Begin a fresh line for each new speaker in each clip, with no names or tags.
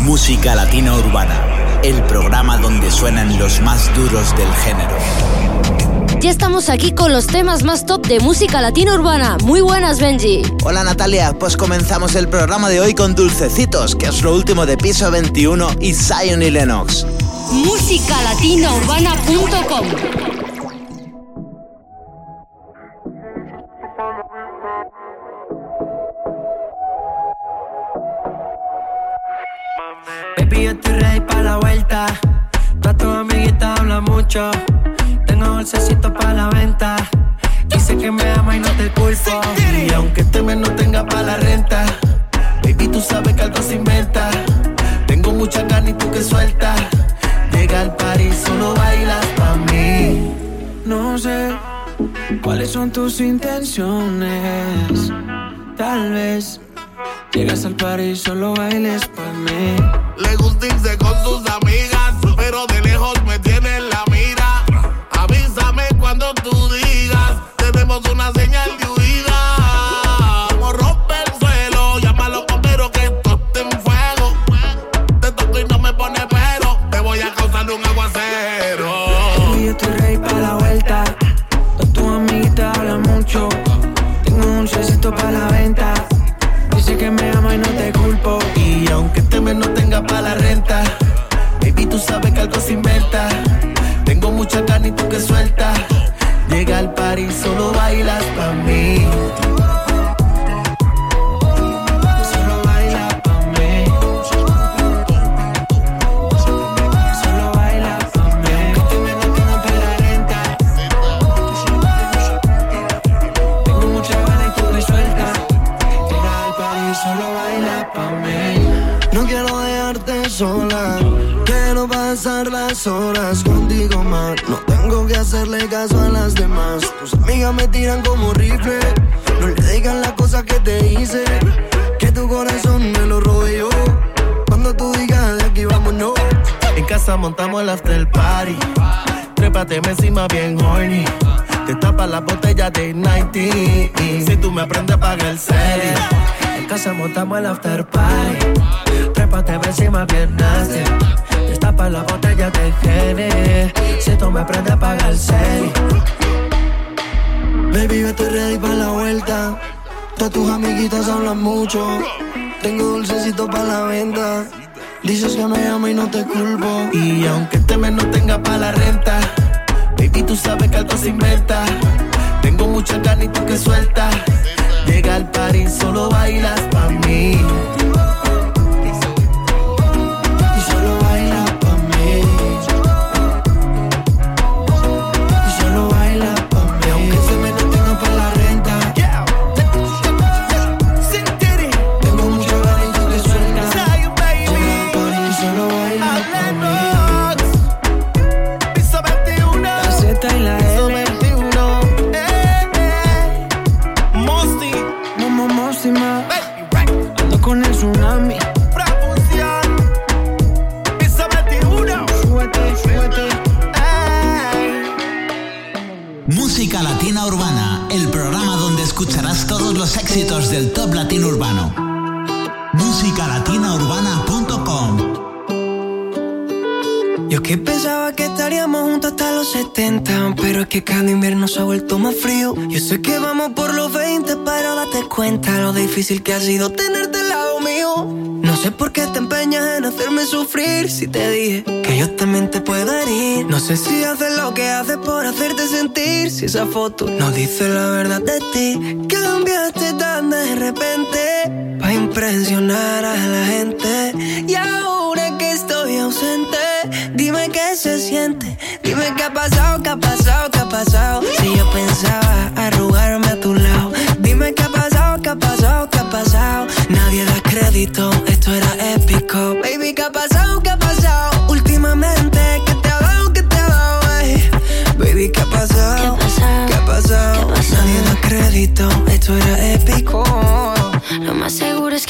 Música Latina Urbana, el programa donde suenan los más duros del género.
Ya estamos aquí con los temas más top de música latina urbana. Muy buenas, Benji.
Hola Natalia, pues comenzamos el programa de hoy con Dulcecitos, que es lo último de Piso 21 y Zion y Lennox.
Musicalatinaurbana.com
Baby, yo estoy ready para la vuelta. Toda tu amiguita habla mucho. Tengo dulcecito para la venta. Dice que me ama y no te culpo. Y aunque este mes no tenga para la renta, baby, tú sabes que algo se inventa. Tengo mucha carne y tú que suelta. Llega al party, solo bailas para mí. No sé cuáles son tus intenciones. Tal vez llegas al party y solo bailes para mí.
Le gusta irse con sus amigas, pero de lejos me tiene en la mira. Avísame cuando tú digas, tenemos una señal de huida. Como rompe el suelo, llama a los bomberos que esto está en fuego. Te toco y no me pone pero, te voy a causar un aguacero.
Baby, yo estoy ready para la vuelta. Todas tus amiguitas hablan mucho. Tengo un dulcecito para la venta. Me ama y no te culpo. Y aunque este mes no tenga para la renta, baby, tú sabes que algo se inventa. Tengo mucha carne y tú que suelta. Llega al party, solo bailas pa' mí. No
le digan que te hice. Que tu corazón me lo rodeó. Cuando tú digas.
En casa montamos el after party. Trépate encima bien horny. Te tapa la botella de 90. Si tú me aprendes, paga el serie. En casa montamos el after party. Trépate encima bien nasty. Tapa la botella de Gene. Si tú me aprendes, paga el serie.
Baby, yo estoy ready para la vuelta. Todas tus amiguitas hablan mucho. Tengo dulcecito para la venta. Dices que me amo y no te culpo.
Y aunque este mes no tenga para la renta, baby, tú sabes que algo se inventa. Tengo mucha carne y tú que suelta. Llega al party, solo bailas pa' mí.
Éxitos del top latino urbano. Musicalatinaurbana.com
Yo que pensaba que estaríamos juntos hasta los 70 Pero es que cada invierno se ha vuelto más frío Yo sé que vamos por los 20 Pero date cuenta lo difícil que ha sido tenerte sé por qué te empeñas en hacerme sufrir. Si te dije que yo también te puedo herir. No sé si haces lo que haces por hacerte sentir. Si esa foto no dice la verdad de ti. Cambiaste tan de repente Pa' impresionar a la gente. Y ahora que estoy ausente Dime qué se siente. Dime qué ha pasado, qué ha pasado, qué ha pasado. Si yo pensaba arrugarme a tu lado. Dime qué ha pasado, qué ha pasado, qué ha pasado. Nadie da crédito, esto era épico Baby, qué ha pasado, qué ha pasado Últimamente, ¿qué te ha dado, qué te ha dado? Baby, ¿qué ha pasado?
¿Qué ha pasado?
¿Qué ha pasado?
¿Qué ha pasado?
Nadie da crédito, esto era épico
Lo más seguro es que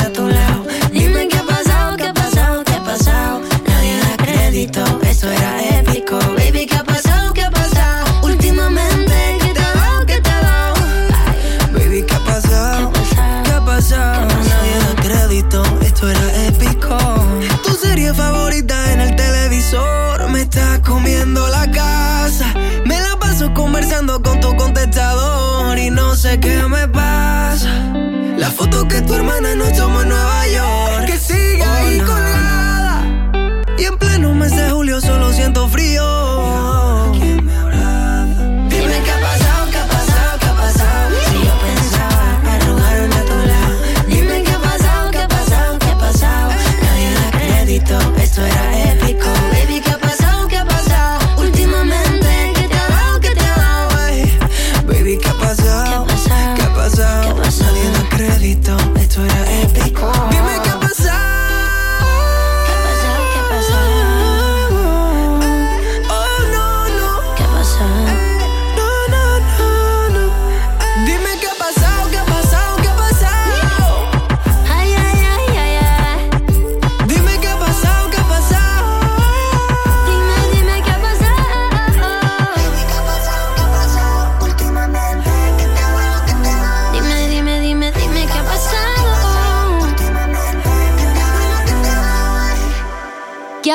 Que tu hermana nos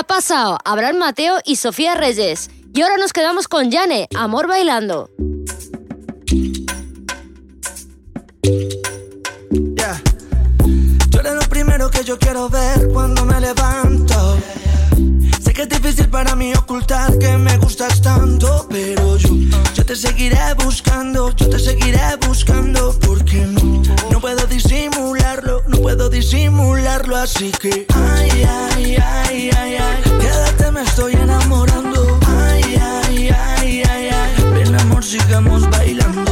pasado?
Abraham Mateo y Sofía Reyes. Y ahora nos quedamos con Yane, Amor Bailando.
Yeah. Tú eres lo primero que yo quiero ver cuando me levanto. Que es difícil para mí ocultar que me gustas tanto, pero yo, yo te seguiré buscando, yo te seguiré buscando, porque no, no puedo disimularlo, no puedo disimularlo, así que ay, ay, ay, ay, ay, quédate, me estoy enamorando, ay, ay, ay, ay, ay, ven amor, sigamos bailando,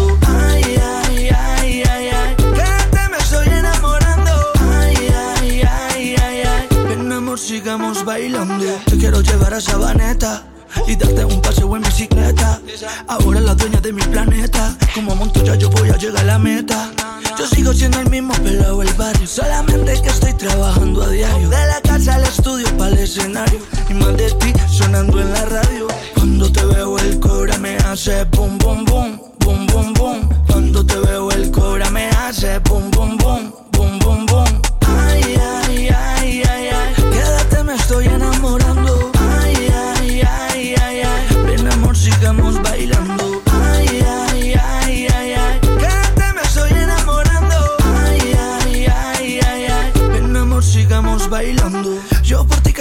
quiero llevar a Sabaneta. Y darte un paseo en bicicleta. Ahora la dueña de mi planeta. Como Montoya yo voy a llegar a la meta. Yo sigo siendo el mismo pelado del barrio. Solamente que estoy trabajando a diario. De la casa al estudio para el escenario. Y más de ti sonando en la radio. Cuando te veo el cora me hace boom, boom, boom. Boom, boom, boom.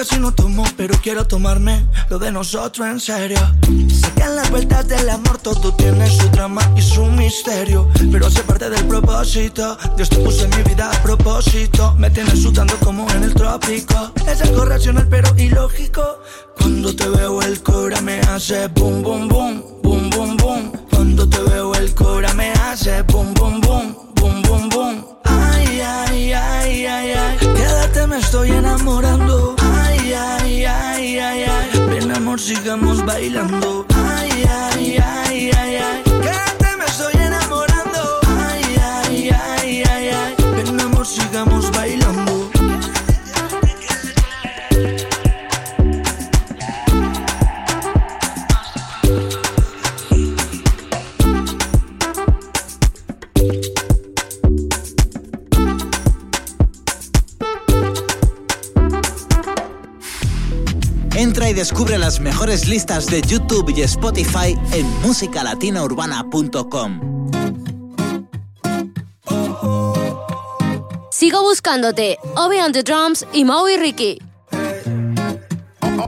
Casi no tomo, pero quiero tomarme lo de nosotros en serio. En las vueltas del amor todo tiene su drama y su misterio. Pero hace parte del propósito. Dios te puso en mi vida a propósito. Me tienes sudando como en el trópico. Es algo racional pero ilógico. Cuando te veo el cora me hace boom, boom, boom. Boom, boom, boom. Cuando te veo el cora me hace boom, boom, boom. Boom, boom, boom. Ay, ay, ay, ay, ay. Quédate, me estoy enamorando. Ay, ay, ay, ay. Ven, amor, sigamos bailando. Ay, ay, ay, ay,
Entra y descubre las mejores listas de YouTube y Spotify en musicalatinaurbana.com.
Sigo buscándote, Obi on the drums y Maui Ricky.
Dime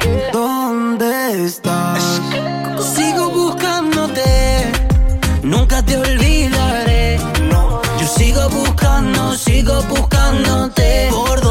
Buscándote. ¿Por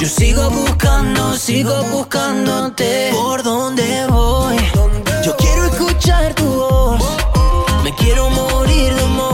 Yo sigo buscando, sigo buscándote. ¿Por dónde voy? Yo quiero escuchar tu voz. Me quiero morir de amor.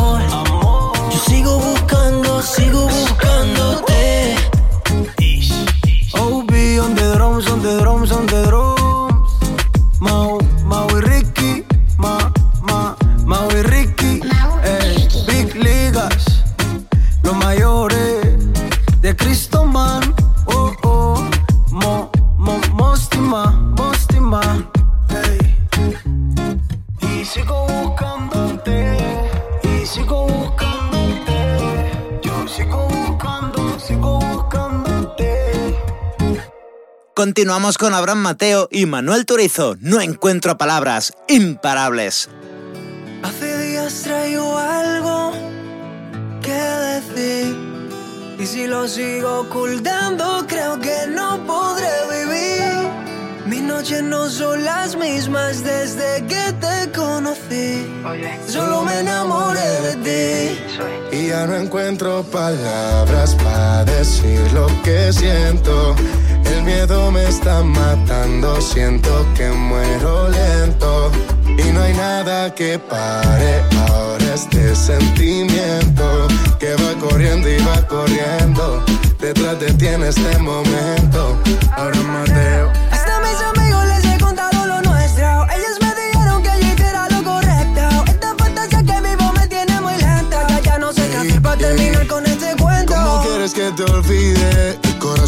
Continuamos con Abraham Mateo y Manuel Turizo. No encuentro palabras imparables.
Hace días traigo algo que decir. Y si lo sigo ocultando, creo que no podré vivir. Mis noches no son las mismas desde que te conocí. Solo me enamoré de ti.
Y ya no encuentro palabras para decir lo que siento. El miedo me está matando, siento que muero lento. Y no hay nada que pare ahora este sentimiento que va corriendo y va corriendo. Detrás de ti en este momento. Ahora Mateo.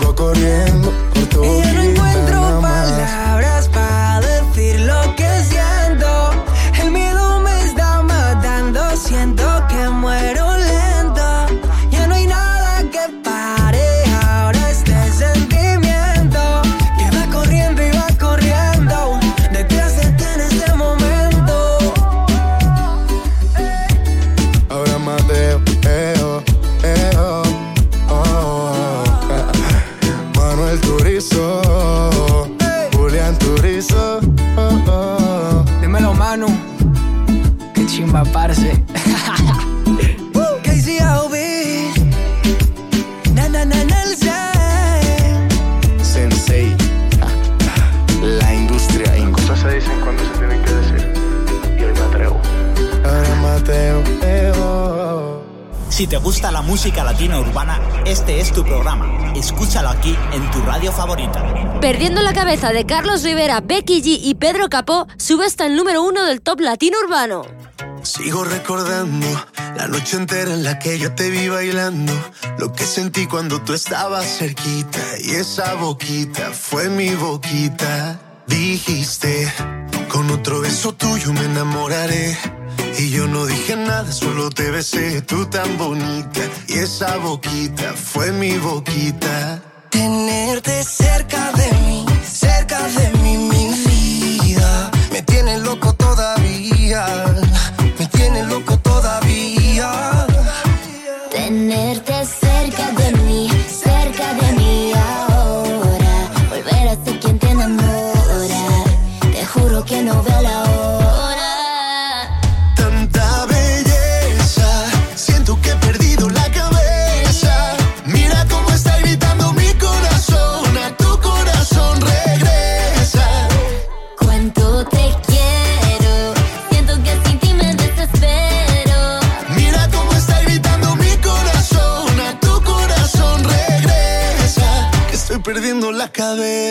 vuelvo corriendo por tu
Perdiendo la cabeza de Carlos Rivera, Becky G y Pedro Capó sube hasta el número uno del top latino urbano.
Sigo recordando la noche entera en la que yo te vi bailando, lo que sentí cuando tú estabas cerquita y esa boquita fue mi boquita. Dijiste, con otro beso tuyo me enamoraré. Y yo no dije nada, solo te besé, tú tan bonita. Y esa boquita fue mi boquita.
Tenerte cerca de mí, cerca de mí,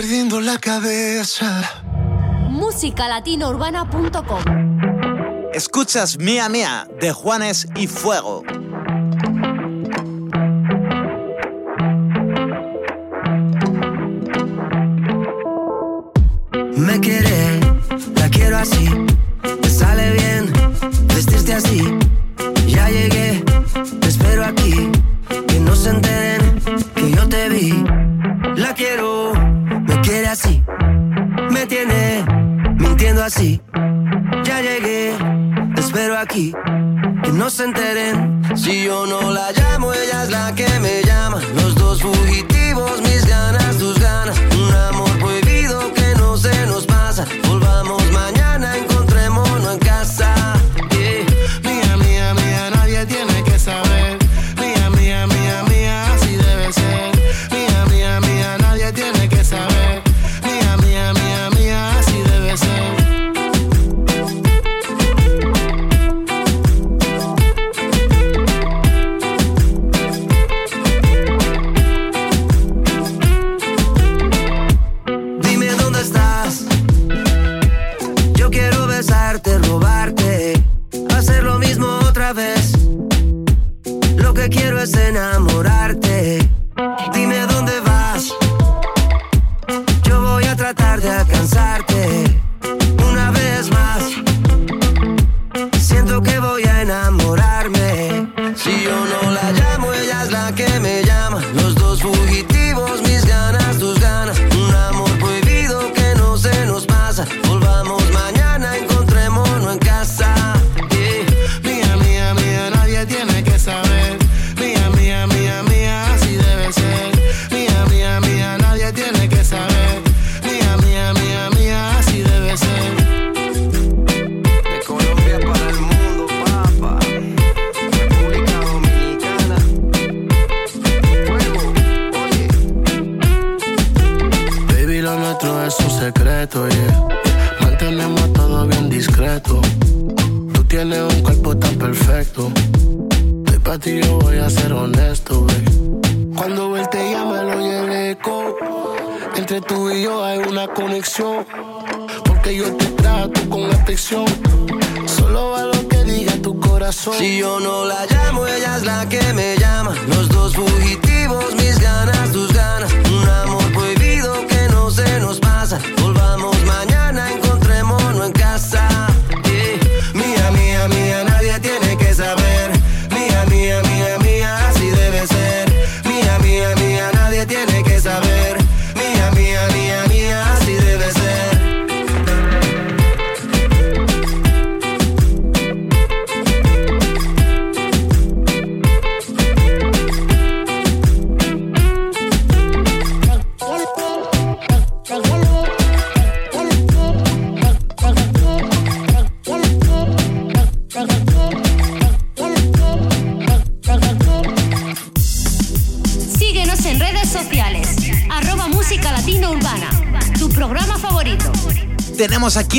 Perdiendo la cabeza.
musicalatinourbana.com
Escuchas Mía Mía de Juanes y Fuego.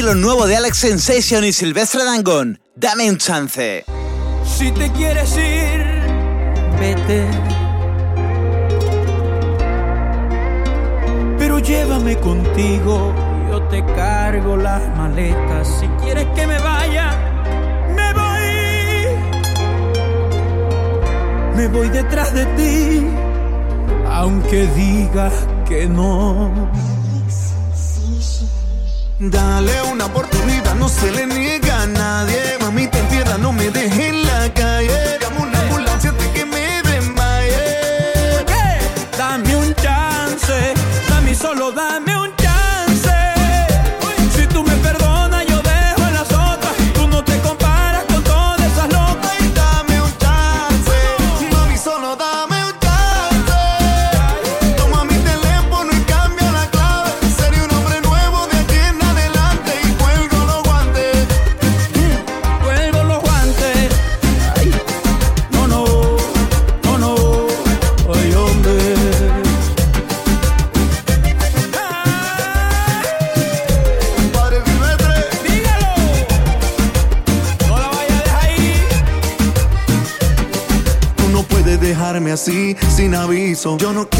lo
nuevo de Alex Sensation y Silvestre Dangón. Dame un chance.
Si te quieres ir, vete. Pero llévame contigo, yo te cargo las maletas. Si quieres que me vaya, me voy. Me voy detrás de ti, aunque digas que no.
Dale una oportunidad, no se le niega a nadie. Mamita, entienda, no me
dejen eso. Yo no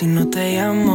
si no te llamo.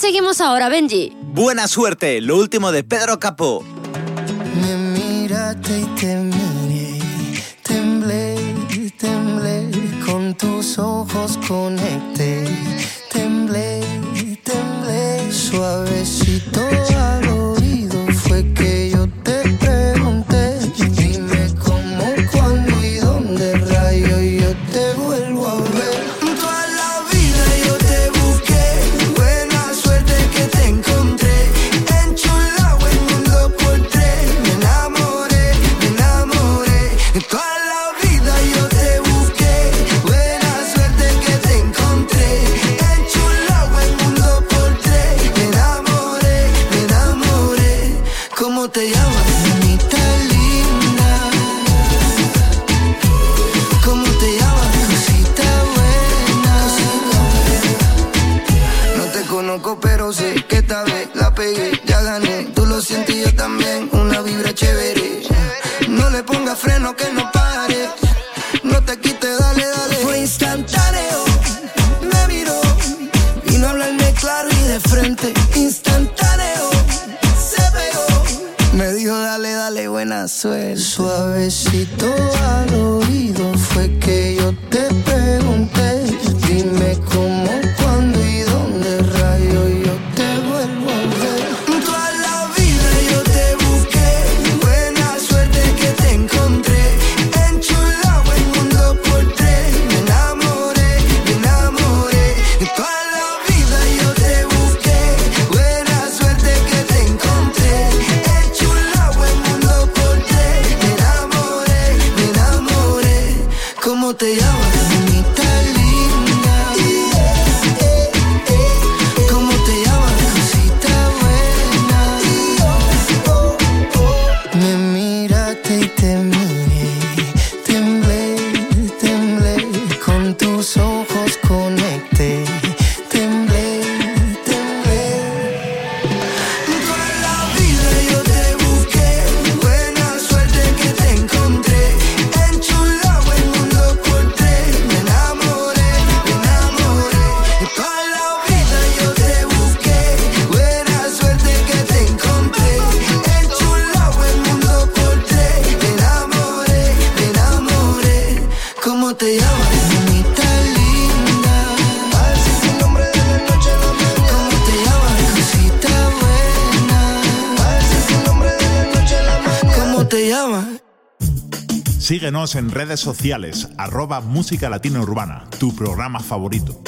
seguimos ahora, Benji?
Buena suerte, lo último de Pedro Capó.
Me mírate y te
En redes sociales, arroba Música Latina Urbana, tu programa favorito.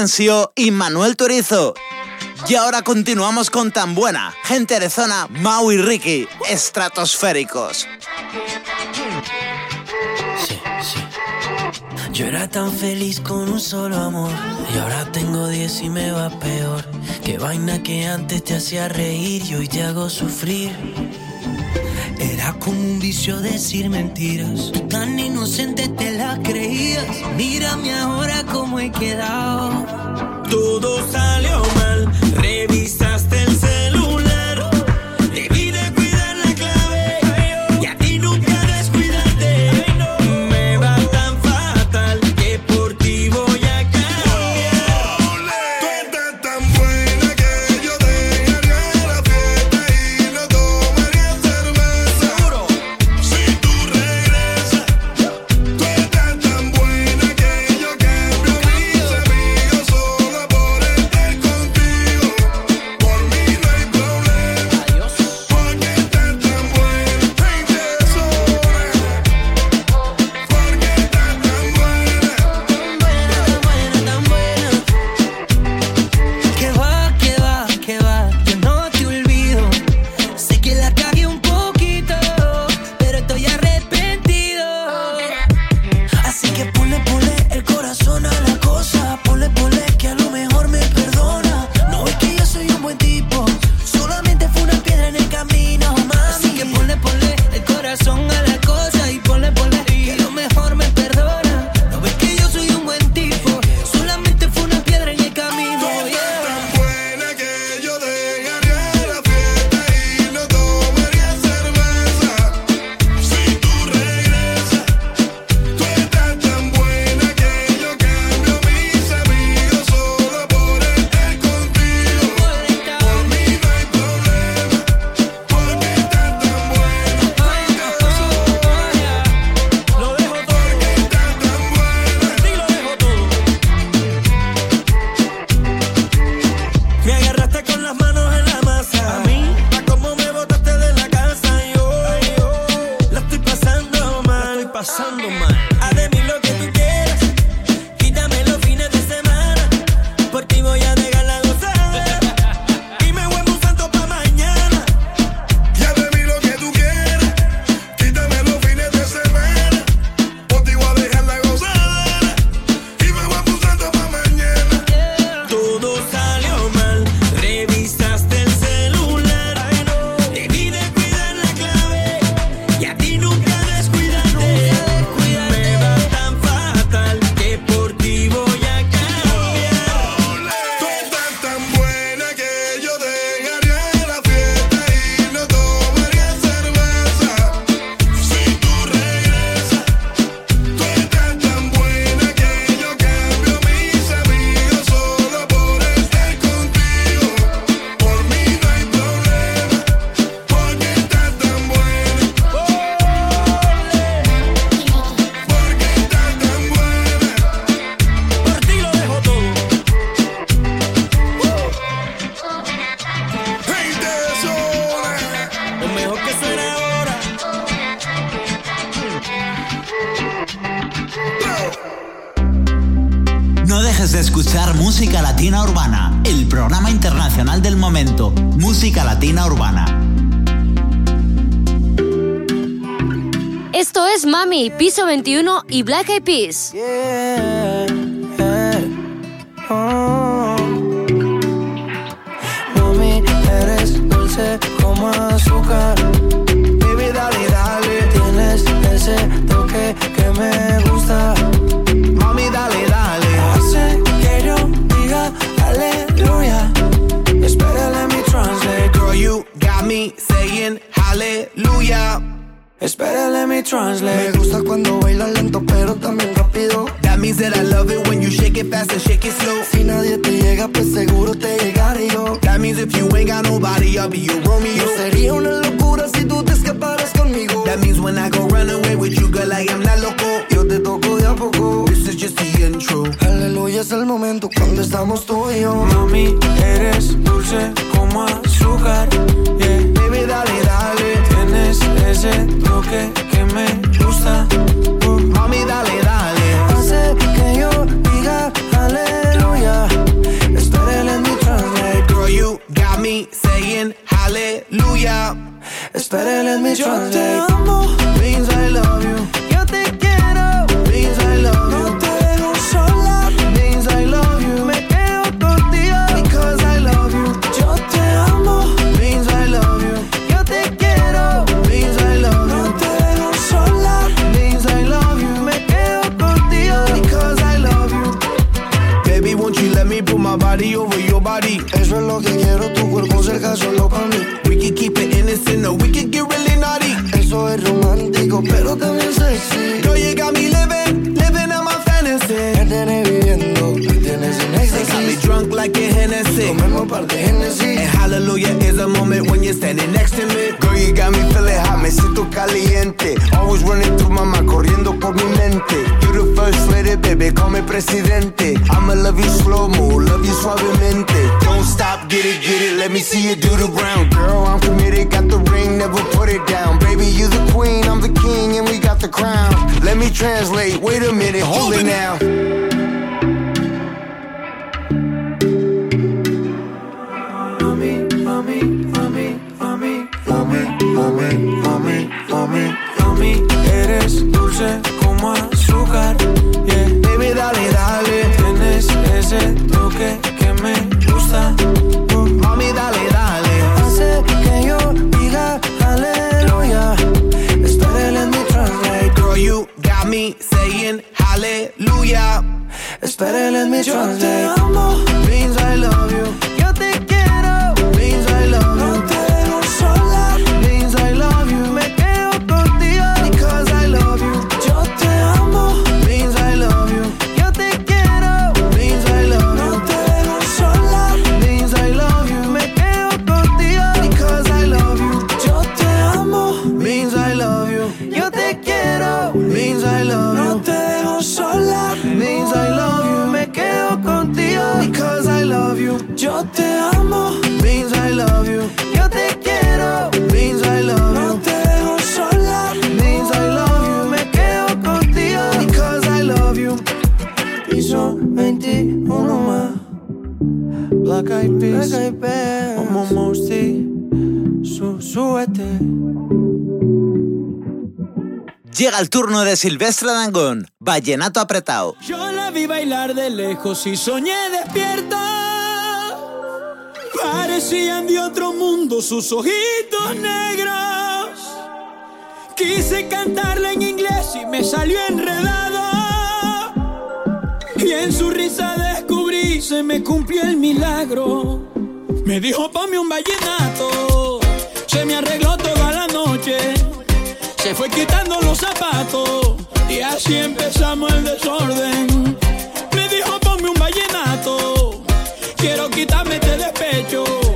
Asensio y Manuel Turizo.
Y
ahora continuamos con Tan Buena, Gente de Zona, Mau y Ricky, estratosféricos. Sí, sí.
Yo era tan feliz con un solo amor y ahora tengo 10 y me va peor. Qué vaina que antes te hacía reír y hoy te hago sufrir como un vicio decir mentiras. Tú tan inocente te la creías. Mírame ahora cómo he quedado. Todo salió mal, revisaste.
Piso 21 y Black Eyed Peas.
turno de Silvestre Dangón, Vallenato Apretado.
Yo la vi bailar de lejos y soñé despierta. Parecían de otro mundo sus ojitos negros. Quise cantarla en inglés y me salió enredado. Y en su risa descubrí, se me cumplió el milagro. Me dijo, ponme un vallenato. Se me arregló. Se fue quitando los zapatos y así empezamos el desorden. Me dijo ponme un vallenato, quiero quitarme este despecho.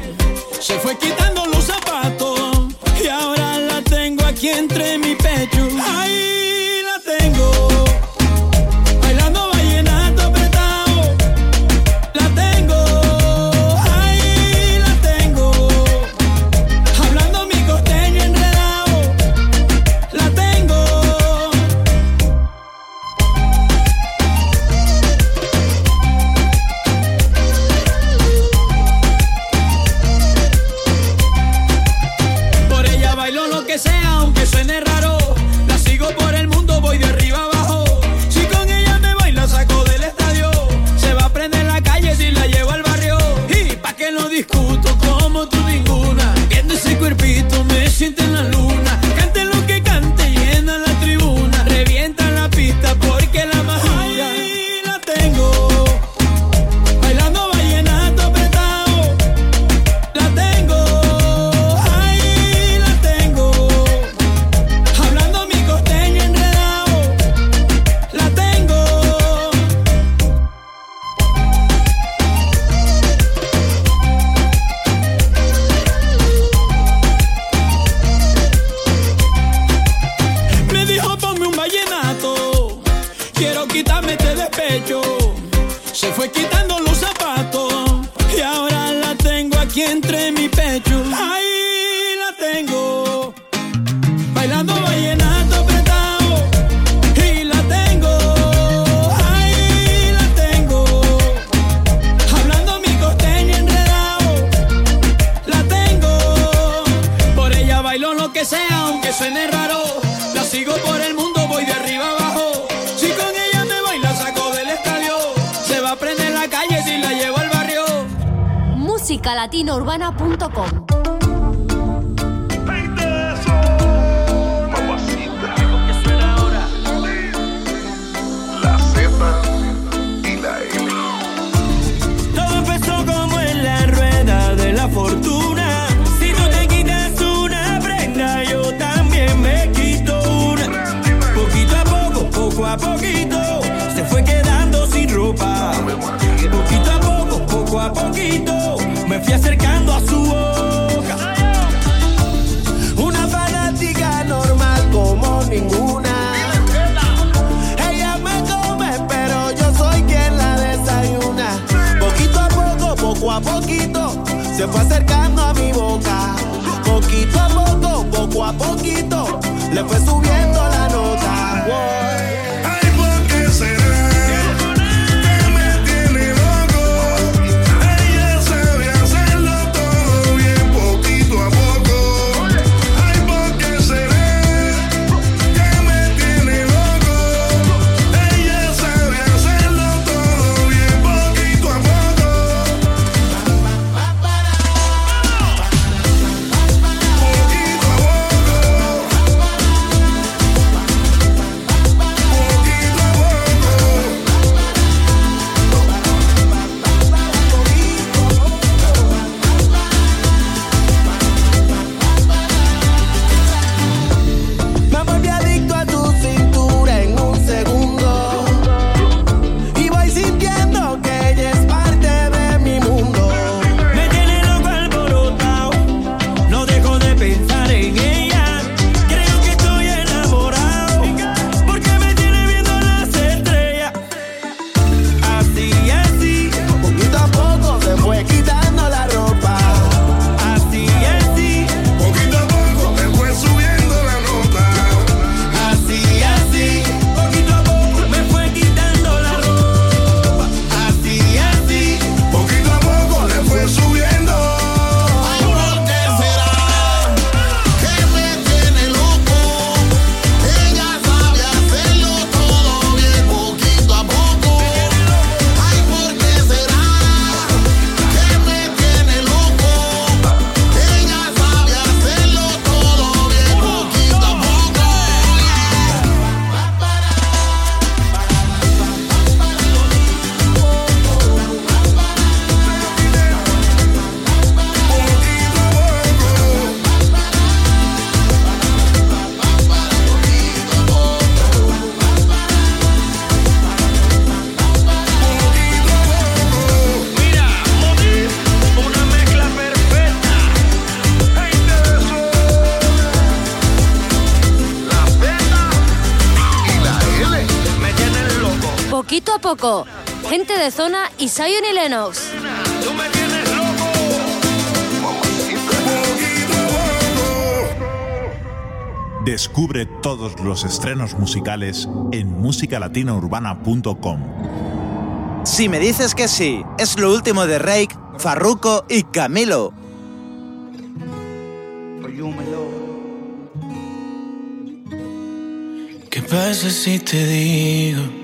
musicalatinourbana.com.
Fortuna. fui acercando a su boca. Una fanática normal como ninguna. Ella me come, pero yo soy quien la desayuna. Poquito a poco, poco a poquito, se fue acercando a mi boca. Poquito a poco, poco a poquito, le fue subiendo.
Zona y Zion y Lennox.
Descubre todos los estrenos musicales en musicalatinaurbana.com.
Si me dices que sí, es lo último de Reik, Farruko y Camilo.
¿Qué pasa si te digo?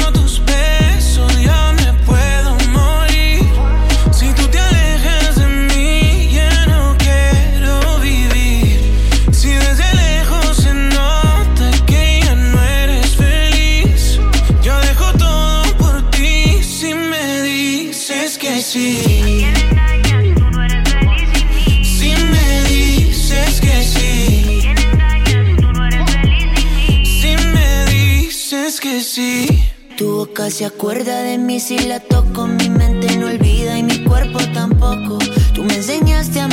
Young.
Tu boca se acuerda de mí si la toco, mi mente no olvida y mi cuerpo tampoco. Tú me enseñaste a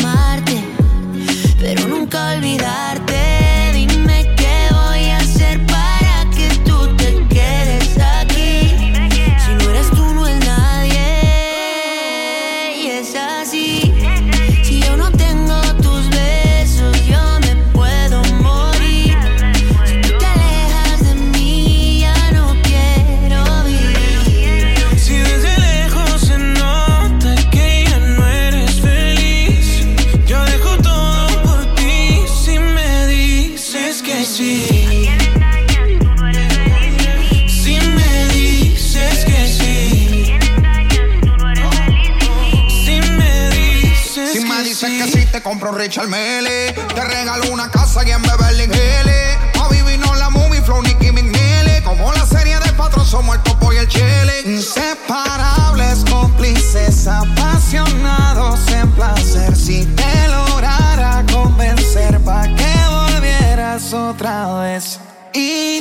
Mele. Te regalo una casa y en Beverly Hills. A vivir no la movie, Flow, Nicky McNeely. Como la serie de patrón, somos el topo y el chile. Inseparables, cómplices, apasionados en placer. Si te lograra convencer, pa' que volvieras otra vez. Y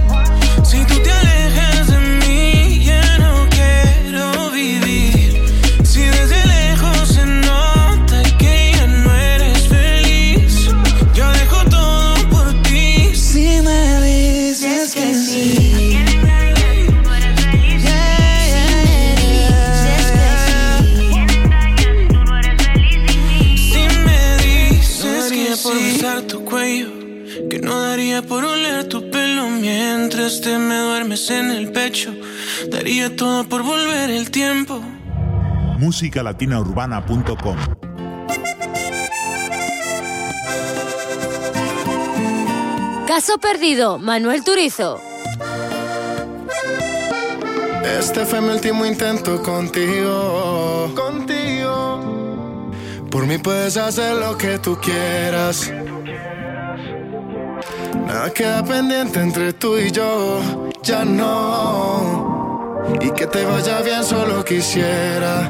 Mientras te me duermes en el pecho, daría todo por volver el tiempo.
musicalatinaurbana.com
Caso perdido, Manuel Turizo.
Este fue mi último intento contigo. Contigo. Por mí puedes hacer lo que tú quieras. Nada queda pendiente entre tú y yo. Ya no. Y que te vaya bien, solo quisiera.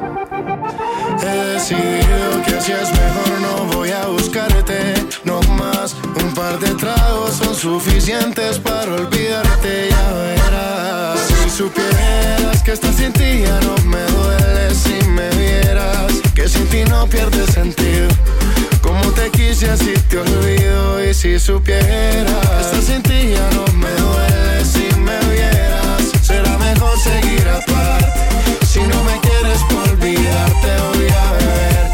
He decidido que así es mejor, no voy a buscarte. No más, un par de tragos son suficientes para olvidarte, ya verás. Si supieras que estás sin ti ya no me duele si me vieras. Que sin ti no pierde sentido. Te quise así te olvido y si supieras estás sin ti ya no me duele si me vieras. Será mejor seguir aparte. Si no me quieres por olvidarte voy a beber.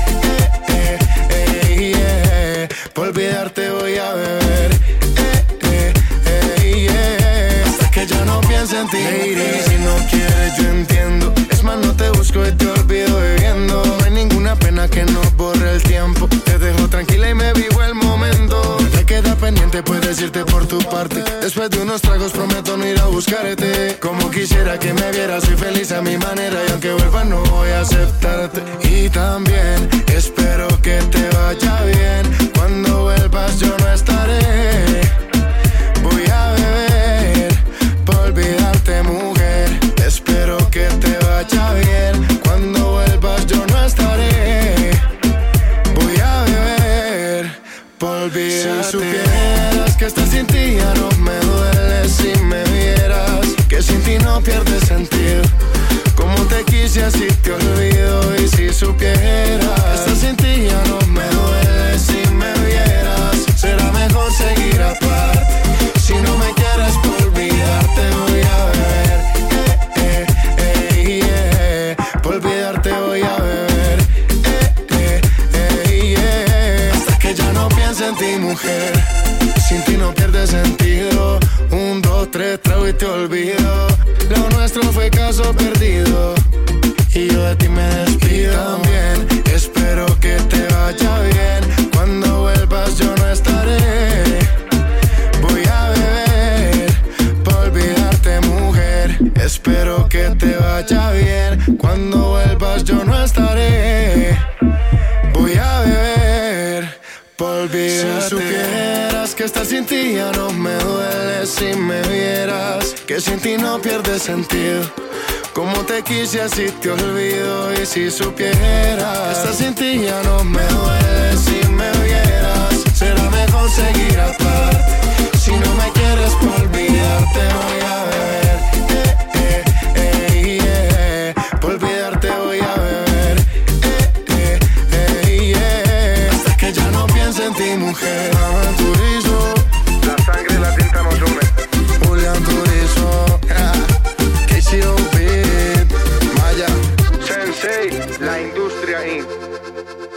Eh, eh, eh, yeah. Por olvidarte voy a beber. Eh, eh, eh, yeah. Hasta que ya no piense en ti. Lady, si no quieres yo entiendo. Es más, no te busco y te olvido bebiendo. No hay ninguna pena que nos borre el tiempo. Y me vivo el momento. Te queda pendiente, puedes irte por tu parte. Después de unos tragos prometo no ir a buscarte. Como quisiera que me vieras, soy feliz a mi manera. Y aunque vuelva no voy a aceptarte. Y también espero que te vaya bien. Cuando vuelvas yo no estaré. Voy a beber por olvidarte, mujer. Espero que te vaya bien. Cuando vuelvas yo no estaré. Si supieras que estás sin ti ya no me duele si me vieras. Que sin ti no pierde sentido. Como te quise así te olvido. Y si supieras que estás sin ti ya no me duele si me vieras. Será mejor seguir aparte. Sin ti no pierde sentido. Un, dos, tres, trago y te olvido. Lo nuestro fue caso perdido. Y yo de ti me despido. También espero que te vaya bien. Cuando vuelvas yo no estaré. Voy a beber para olvidarte, mujer. Espero que te vaya bien. Cuando vuelvas yo no estaré. Voy a beber. Si supieras que estar sin ti ya no me duele si me vieras que sin ti no pierde sentido. Como te quise así te olvido y si supieras estar sin ti ya no me duele si me vieras será mejor seguir aparte. Si no me quieres por olvidarte voy a beber.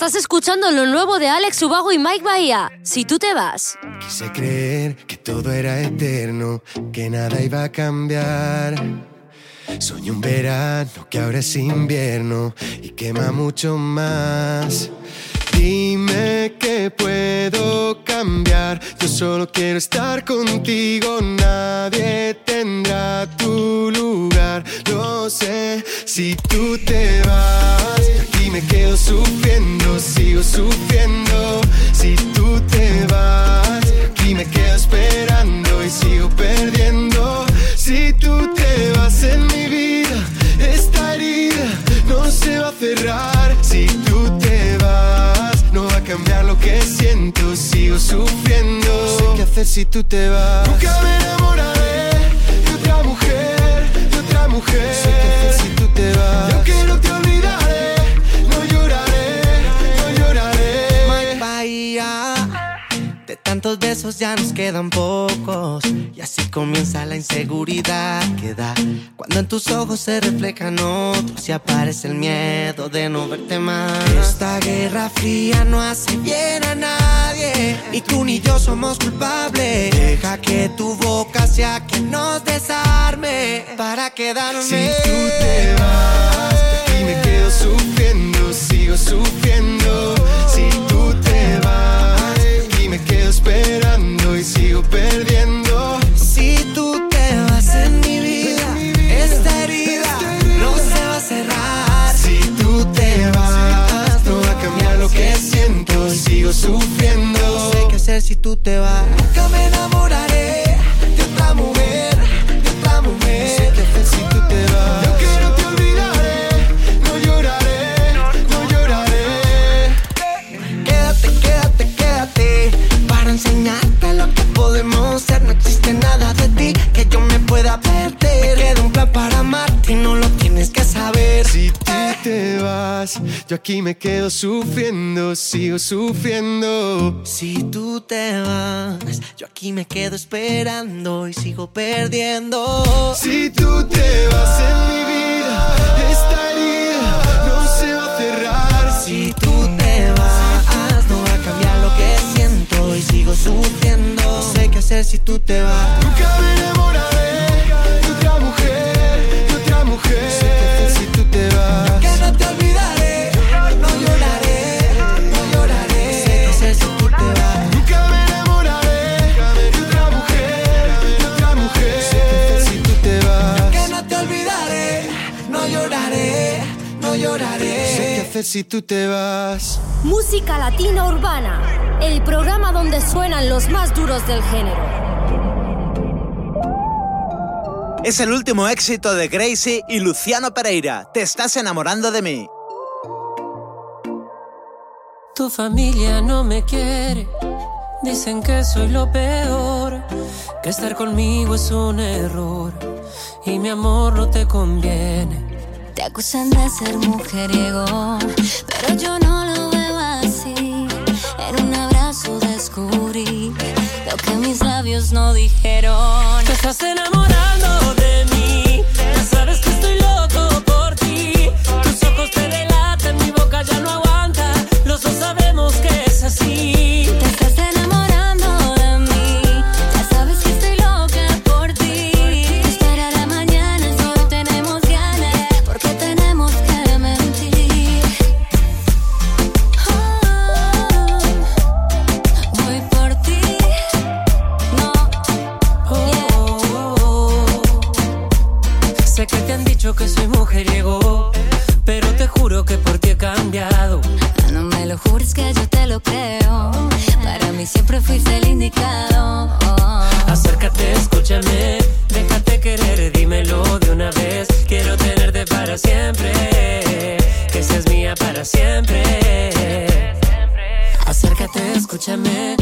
Estás escuchando lo nuevo de Alex Ubago y Mike Bahía. Si tú te vas.
Quise creer que todo era eterno, que nada iba a cambiar. Soñé un verano que ahora es invierno y quema mucho más. Dime que puedo cambiar. Yo solo quiero estar contigo. Nadie tendrá tu lugar. Lo sé. Si tú te vas, aquí me quedo sufriendo. Sigo sufriendo. Si tú te vas, aquí me quedo esperando y sigo perdiendo. Si tú te vas en mi vida, esta herida no se va a cerrar. Si tú te vas, cambiar lo que siento. Sigo sufriendo. No sé qué hacer si tú te vas. Nunca me enamoraré de otra mujer, de otra mujer. No sé qué hacer si tú te vas. Y aunque no te olvidaré, no lloraré, no lloraré.
Bahía. De tantos besos ya nos quedan pocos. Y así comienza la inseguridad que da. Cuando en tus ojos se reflejan otros y aparece el miedo de no verte más. Esta guerra fría no hace bien a nadie. Y tú ni yo somos culpables. Deja que tu boca sea quien nos desarme para quedarme.
Si tú te vas, aquí me quedo sufriendo, sigo sufriendo. Si me quedo esperando y sigo perdiendo.
Si tú te vas en mi vida, esta, herida
no se va a cerrar. Si tú te vas, no va a cambiar lo que siento sigo sufriendo. No sé qué hacer
si tú te vas. Nunca me enamoraré yo aquí me quedo sufriendo, sigo sufriendo.
Si tú te vas, yo aquí me quedo esperando y sigo perdiendo.
Si tú te vas en mi vida, esta herida no se va a cerrar.
Si tú te vas, no va a cambiar lo que siento y sigo sufriendo. No sé qué hacer si tú te vas.
Nunca me enamoraré hacer si tú te vas.
Música Latina Urbana, el programa donde suenan los más duros del género.
Es el último éxito de Gracie y Luciano Pereira. Te estás enamorando de mí.
Tu familia no me quiere, dicen que soy lo peor, que estar conmigo es un error y mi amor no te conviene.
Te acusan de ser mujeriego, pero yo no lo veo así. En un abrazo descubrí lo que mis labios no dijeron.
Te estás enamorando de mí, ya sabes que estoy loco por ti. Tus ojos te delatan, mi boca ya no aguanta, los dos sabemos que es así.
Fuiste el indicado.
Acércate, escúchame, déjate querer, dímelo de una vez. Quiero tenerte para siempre, que seas mía para siempre. Acércate, escúchame,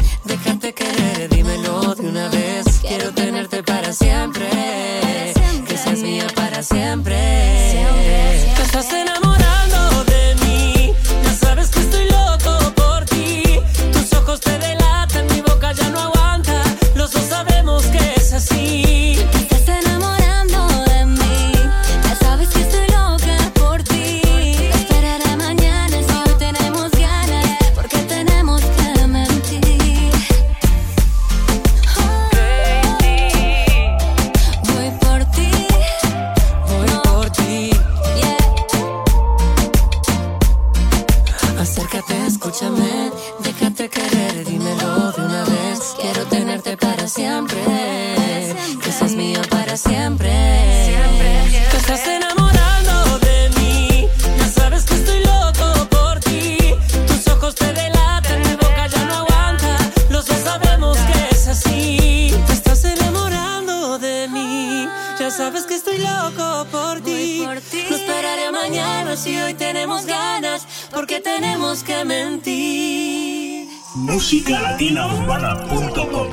si hoy tenemos ganas, porque tenemos que mentir.
musicalatinaurbana.com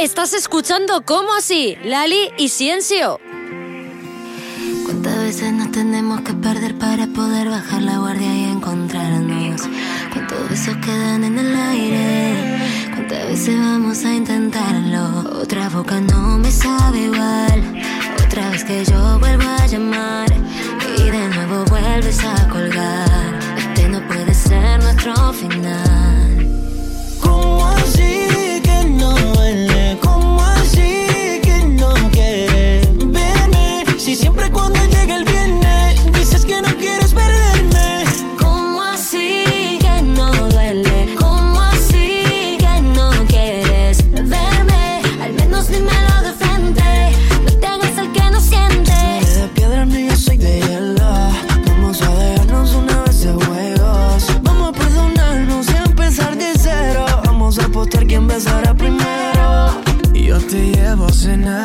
Estás escuchando ¿Cómo así? Lali y Ciencio.
¿Cuántas veces nos tenemos que perder para poder bajar la guardia y encontrarnos? ¿Cuántos besos quedan en el aire? ¿Cuántas veces vamos a intentarlo? Otra boca no me sabe igual. Otra vez que yo vuelvo a llamar y de nuevo vuelves a colgar. Este no puede ser nuestro final.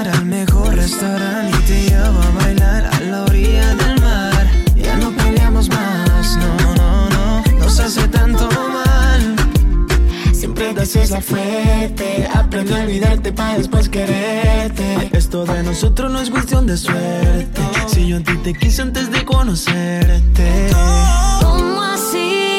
al
mejor restaurante y te llevo a bailar a la orilla del mar. Ya no peleamos más, no, no, no, nos hace tanto mal.
Siempre te haces la fuerte, aprendí a olvidarte para después quererte.
Esto de nosotros no es cuestión de suerte, si yo a ti te quise antes de conocerte.
¿Cómo así?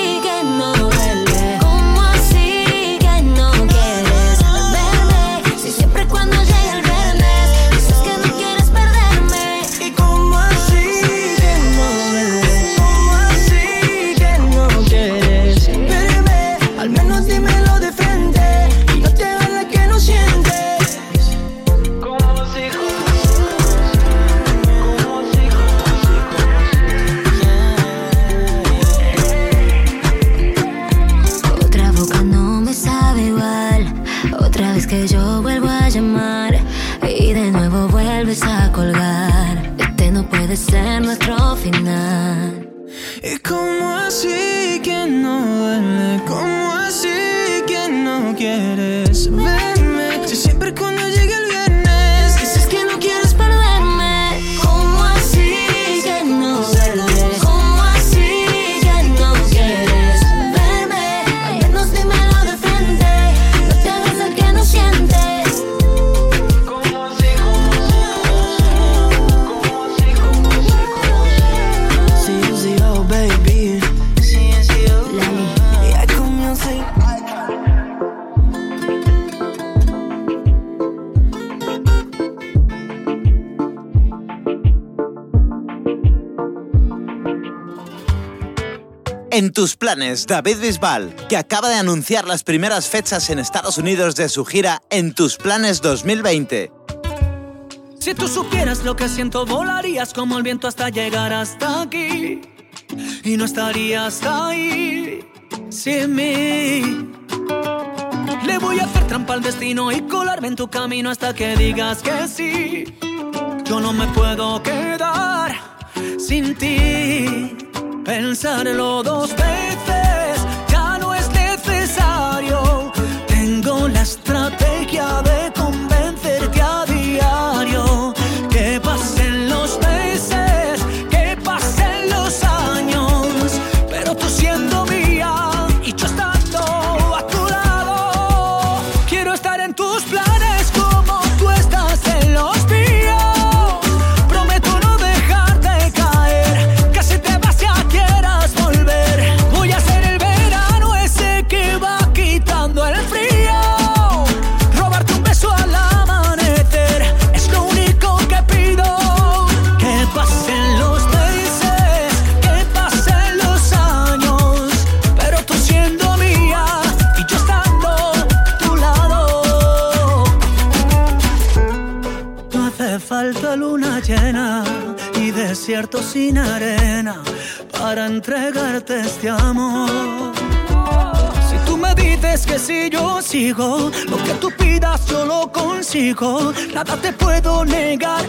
David Bisbal, que acaba de anunciar las primeras fechas en Estados Unidos de su gira En tus planes 2020.
Si tú supieras lo que siento, volarías como el viento hasta llegar hasta aquí. Y no estarías ahí sin mí. Le voy a hacer trampa al destino y colarme en tu camino hasta que digas que sí. Yo no me puedo quedar sin ti pensarlo dos veces. nada te puedo negar.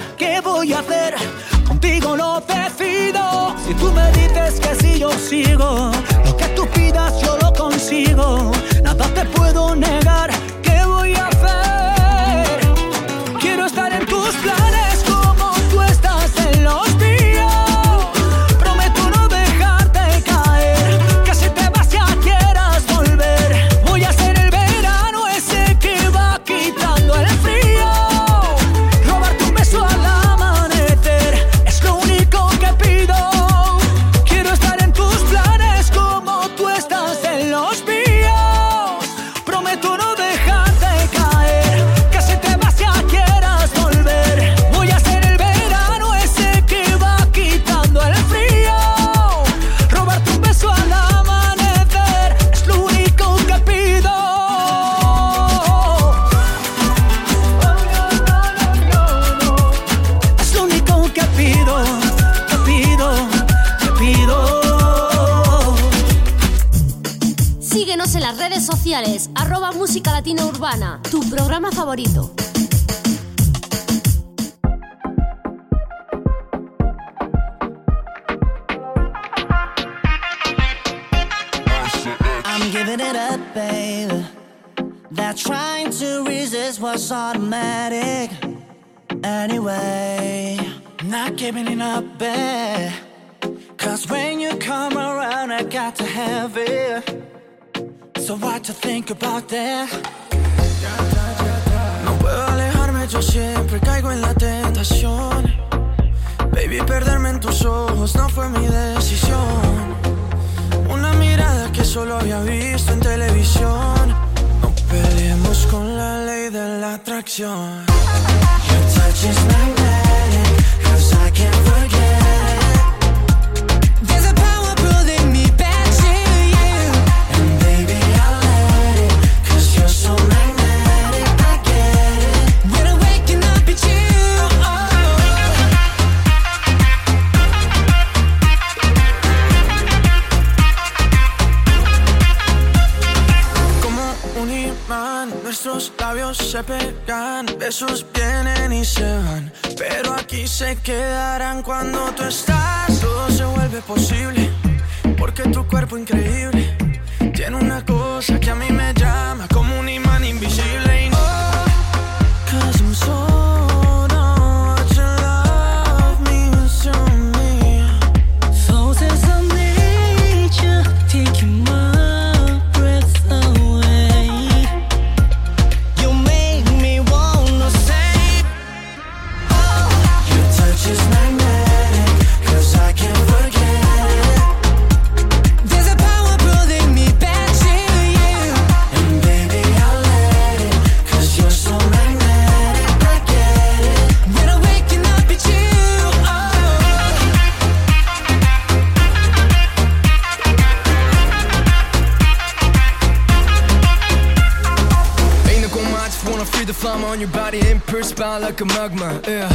like a magma, yeah.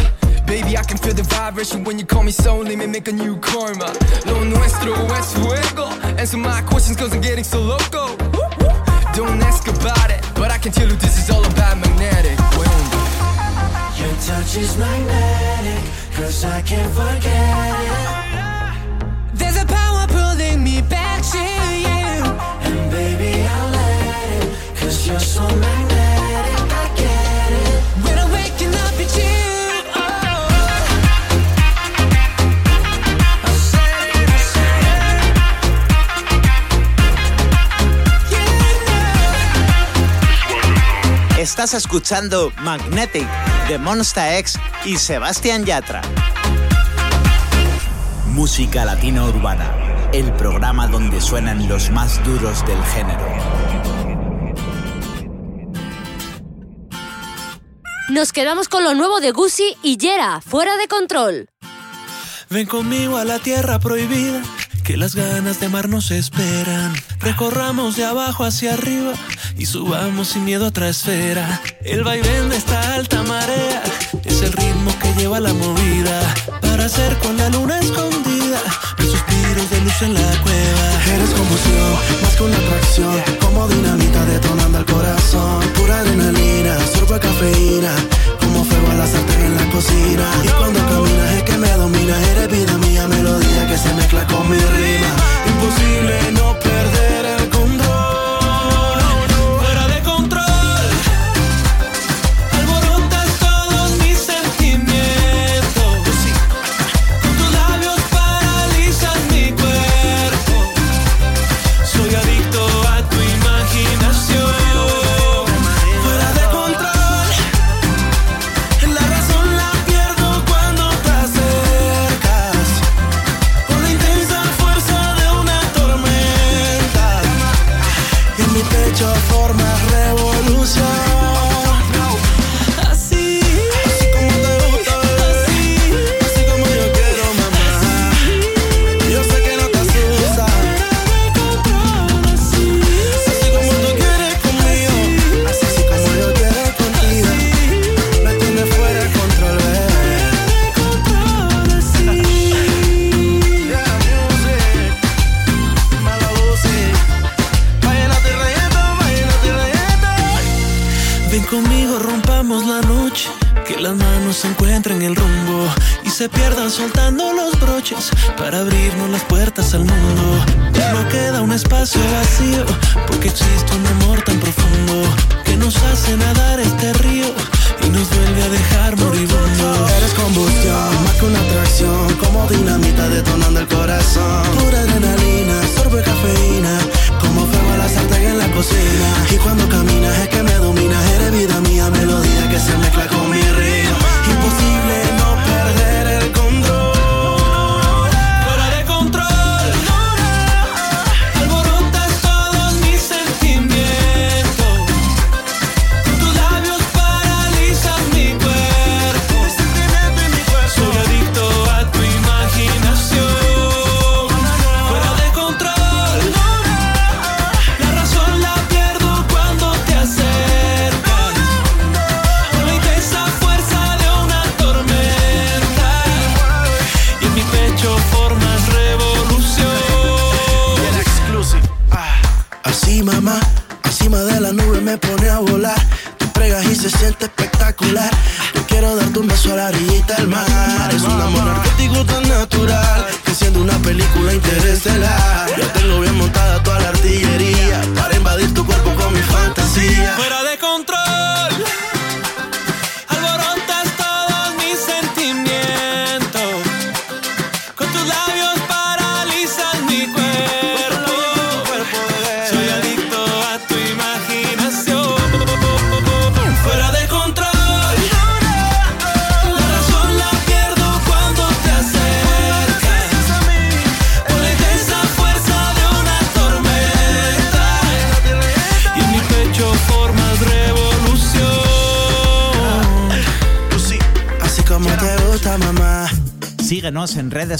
Baby, I can feel the vibration when you call me so Let me make a new
call
Estás escuchando Magnetic de Monsta X y Sebastián Yatra. Música Latina Urbana, el programa donde suenan los más duros del género.
Nos quedamos con lo nuevo de Gucci y Yera, fuera de control.
Ven conmigo a la tierra prohibida, que las ganas de mar nos esperan. Recorramos de abajo hacia arriba y subamos sin miedo a otra esfera. El vaivén de esta alta marea es el ritmo que lleva la movida para hacer con la luna escondida los suspiros de luz en la cueva.
Eres confusión, más que una atracción, como dinamita detonando el corazón. Pura adrenalina, sorbo cafeína, como fuego a la sartén en la cocina. Y cuando caminas es que me dominas, eres vida mía, melodía que se mezcla con mi rima. Imposible no perder
porque existe
una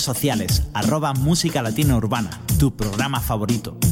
sociales, arroba Música Latina Urbana, tu programa favorito.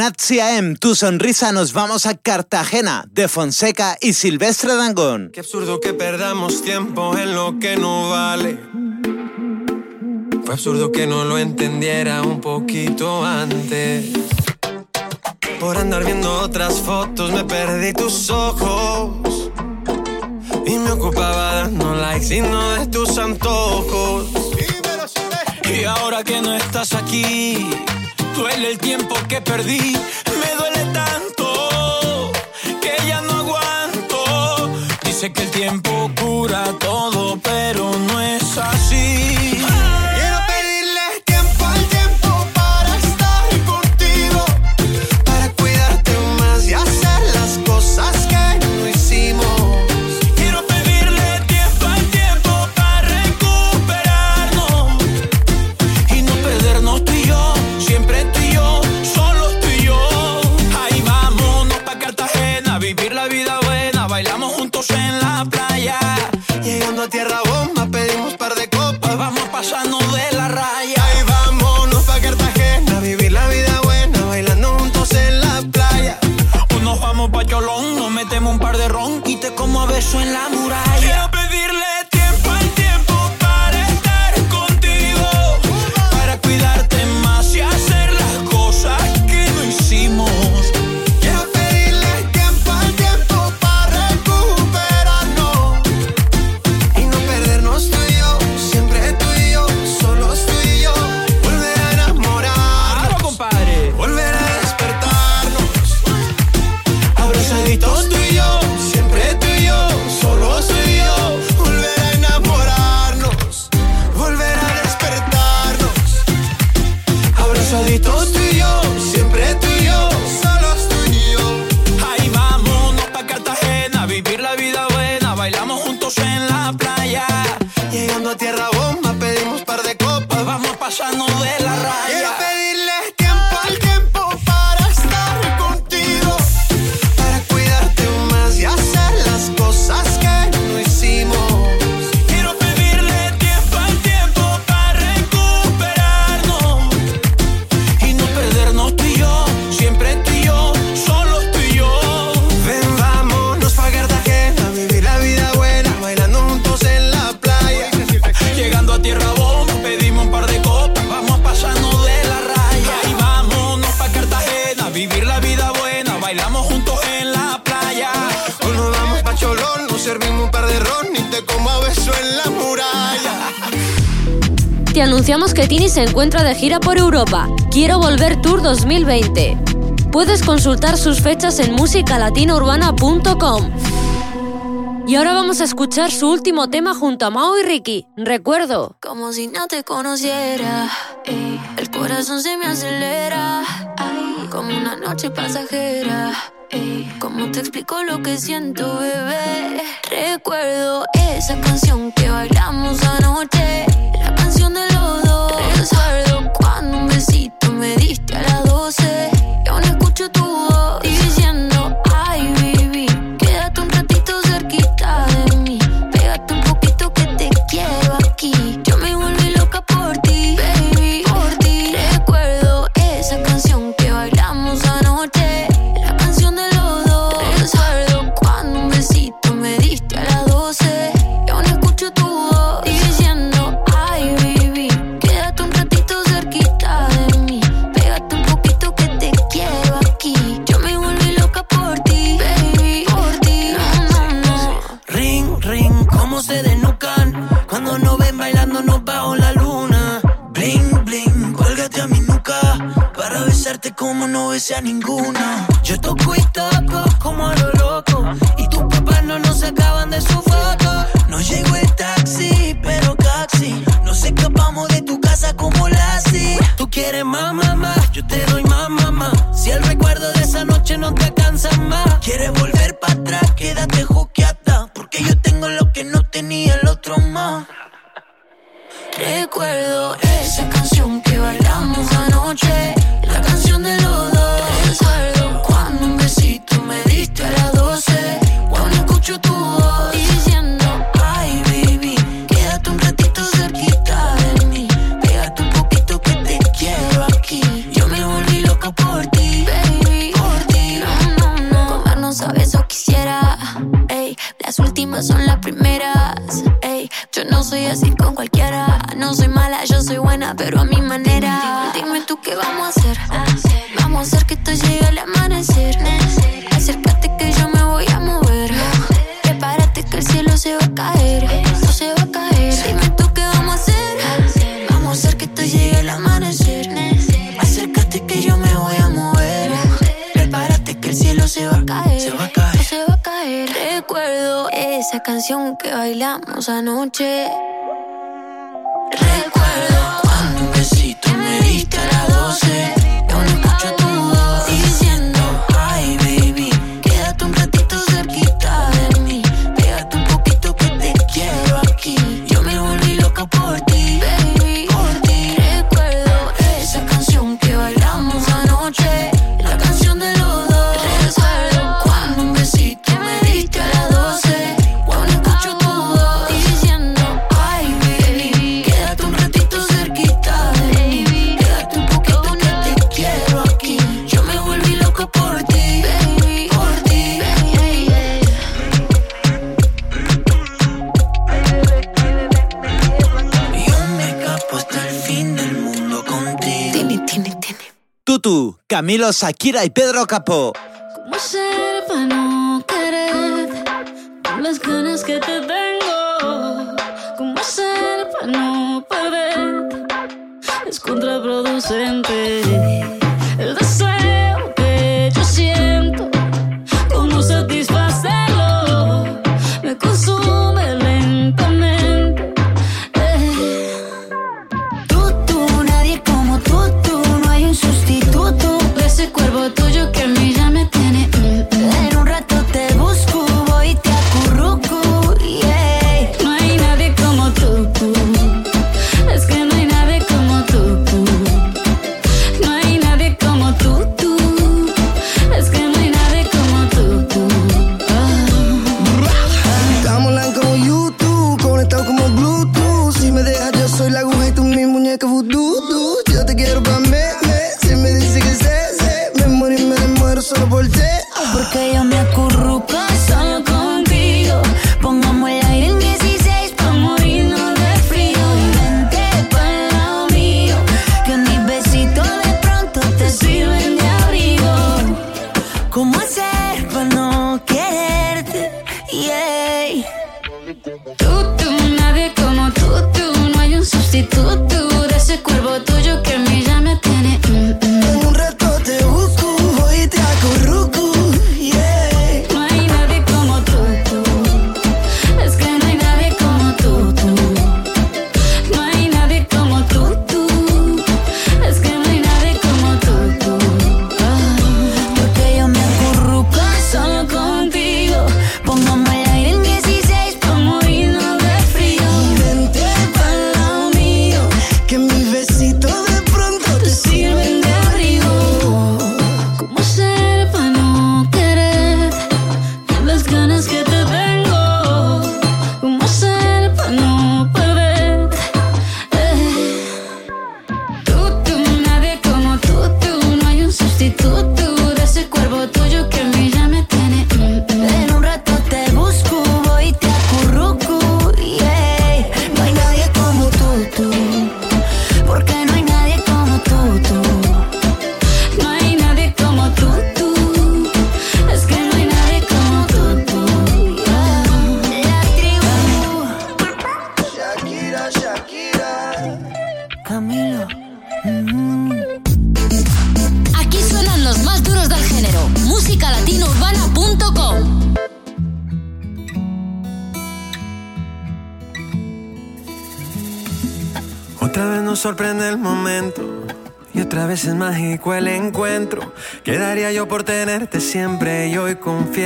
En HCAM, tu sonrisa,
nos vamos a Cartagena, de Fonseca y Silvestre Dangón.
Qué absurdo que perdamos tiempo en lo que no vale. Fue absurdo que no lo entendiera un poquito antes. Por andar viendo otras fotos me perdí tus ojos. Y me ocupaba dando likes y no de tus antojos.
Y ahora que no estás aquí duele el tiempo que perdí, me duele tanto que ya no aguanto. Dice que el tiempo cura todo, pero no es así.
anunciamos que Tini se encuentra de gira por Europa, Quiero Volver Tour 2020. Puedes consultar sus fechas en musicalatinaurbana.com. Y ahora vamos a escuchar su último tema junto a Mao y Ricky. Recuerdo.
Como si no te conociera, ey, el corazón se me acelera. Ay, como una noche pasajera, como te explico lo que siento, bebé. Recuerdo esa canción que bailamos anoche, la canción de acuerdo cuando un besito me diste a la
como no besé a ninguna. Yo toco y toco como a lo loco. Y tus papás no nos sacaban de su foto. No llegó el taxi, pero taxi. Nos escapamos de tu casa como Lassie. Tú quieres más, mamá. Yo te doy más, mamá. Si el recuerdo de esa noche no te cansa más. Quieres volver para atrás, quédate juqueata. Porque yo tengo lo que no tenía el otro más.
Recuerdo esa canción que bailamos anoche No soy así con cualquiera. No soy mala, yo soy buena, pero a mi manera. Dime tú qué vamos a hacer. canción que bailamos anoche. Recuerdo
cuando un besito me diste a las 12.
Camilo, Shakira y Pedro Capó.
¿Cómo ser para no querer con
las ganas que te tengo? ¿Cómo ser para no perder? Es
contraproducente.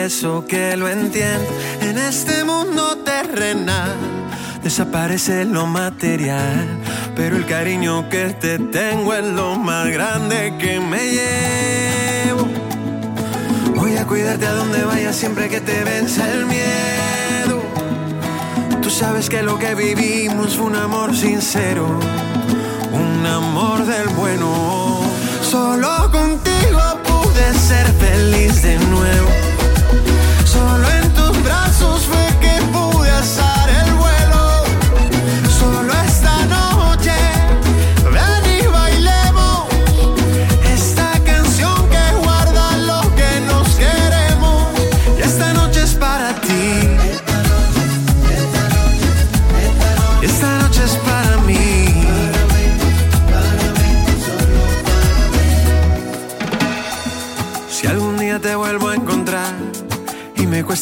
Eso que lo entiendo. En este mundo terrenal desaparece lo material, pero el cariño que te tengo es lo más grande que me llevo. Voy a cuidarte a donde vayas siempre que te venza el miedo. Tú sabes que lo que vivimos fue un amor sincero, un amor del bueno. Solo contigo pude ser feliz de nuevo. solo en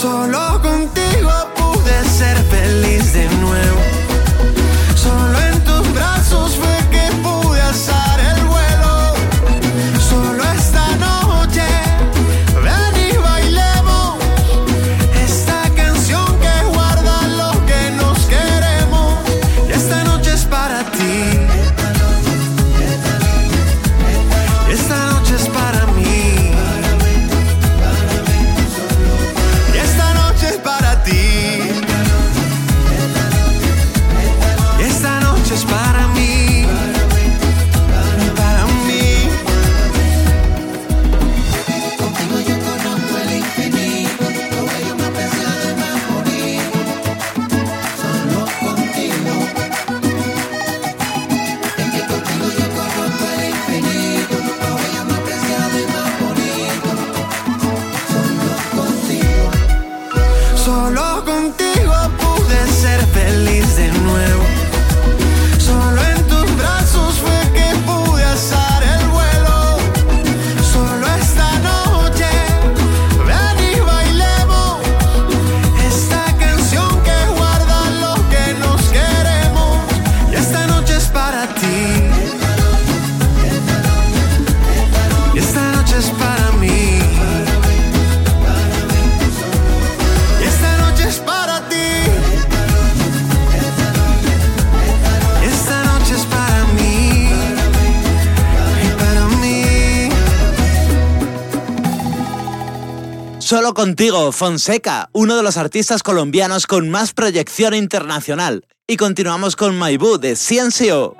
Solo contigo pude ser feliz de nuevo.
contigo,
Fonseca, uno de los artistas colombianos con más proyección internacional. Y continuamos con Maibú de Ciencio.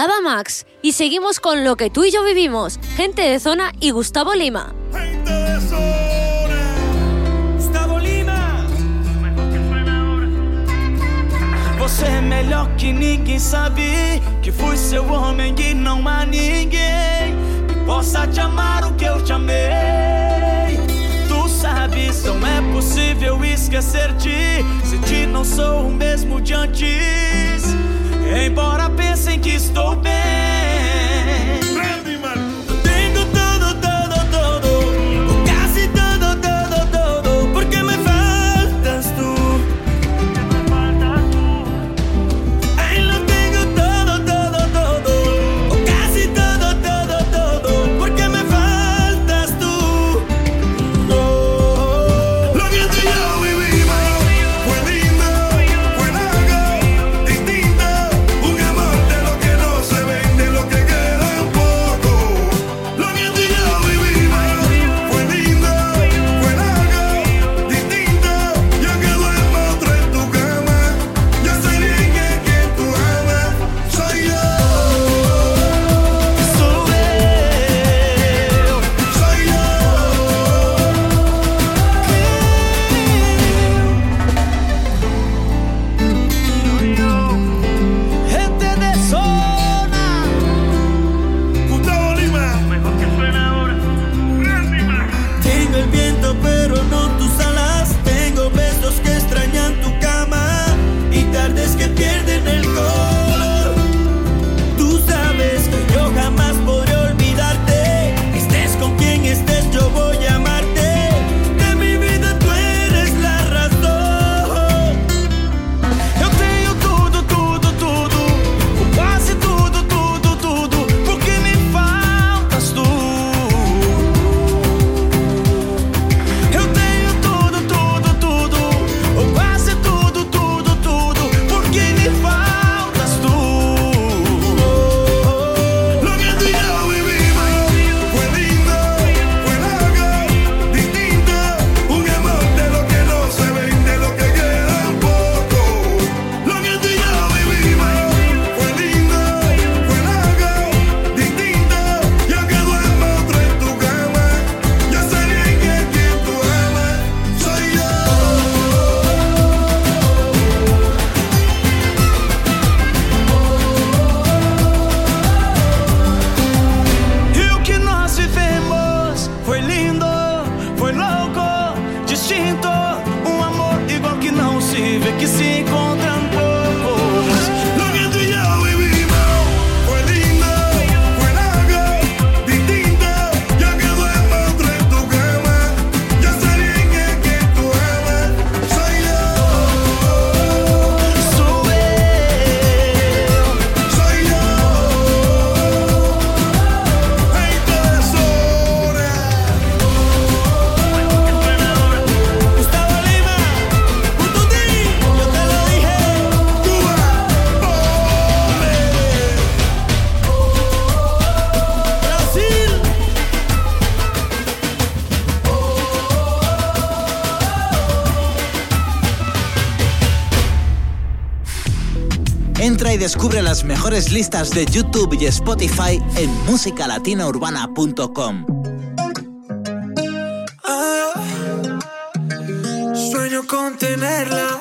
Ava Max. Y seguimos con lo que tú y yo vivimos, Gente de Zona y Gustavo Lima.
Gente de Zona, Gustavo Lima. Você é melhor que ninguém sabe que fui seu homem e não há ninguém que possa te amar o que eu te amei. Tu sabes, não é possível esquecer-te se te não sou o mesmo de antes. Embora pensem que estou bem.
cinto descubre las mejores listas de YouTube y Spotify en musicalatinaurbana.com.
Ah, sueño con tenerla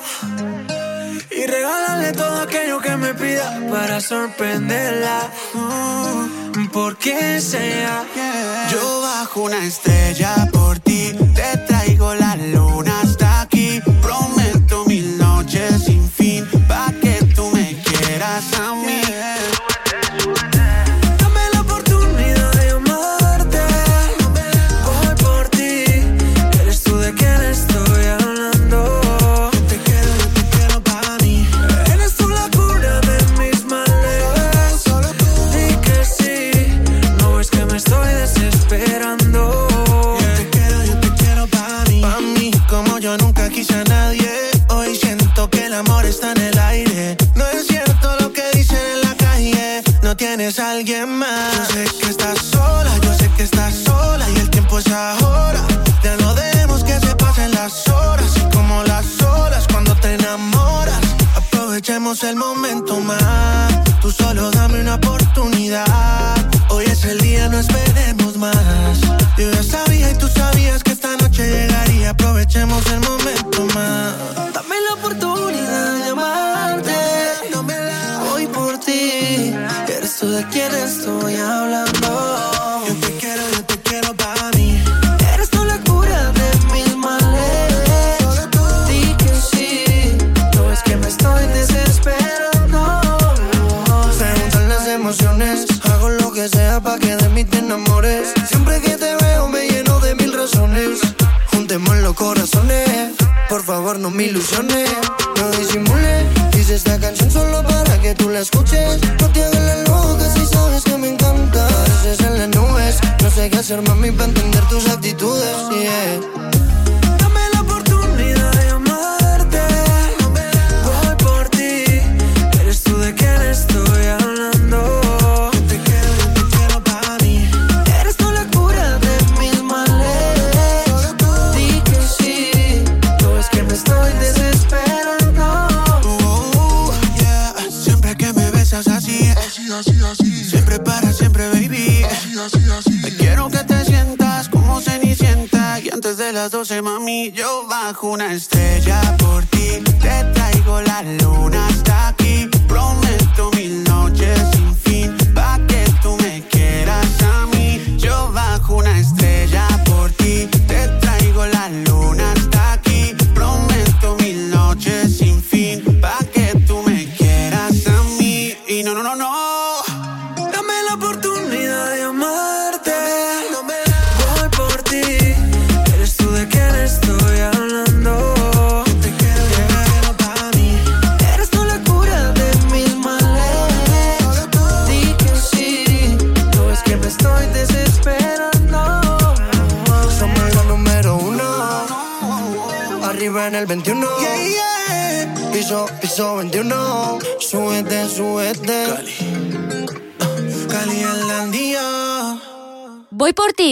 y regalarle todo aquello que me pida para sorprenderla. Mm, porque sea
yo bajo una estrella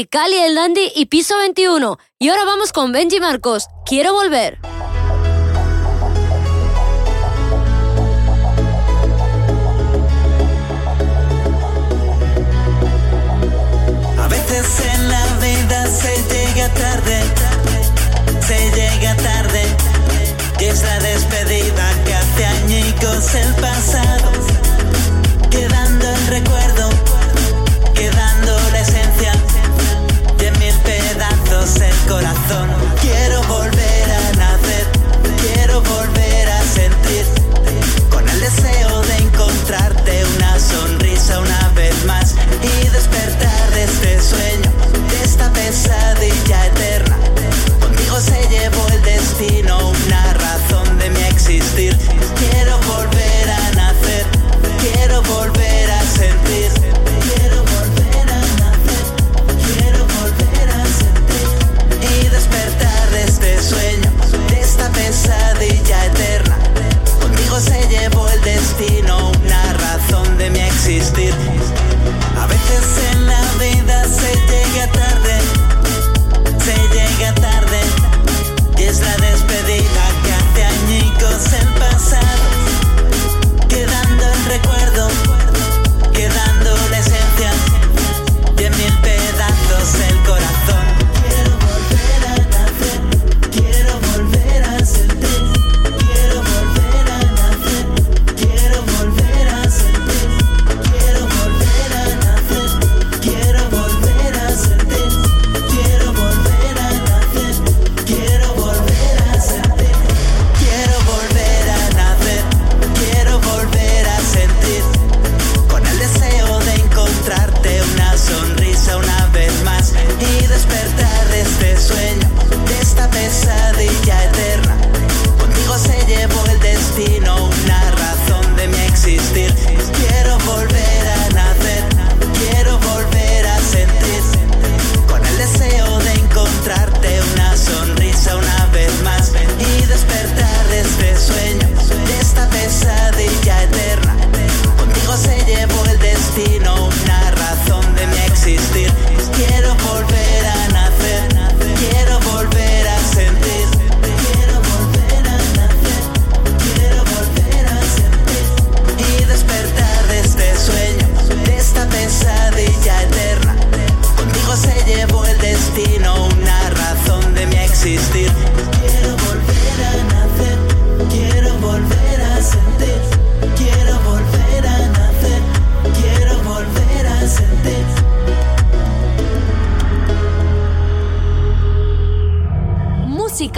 Cali
el Dandy y Piso 21. Y ahora vamos con Benji Marcos. Quiero volver.
A veces en la vida se llega tarde, se llega tarde. Y es la despedida que hace añicos el pasado.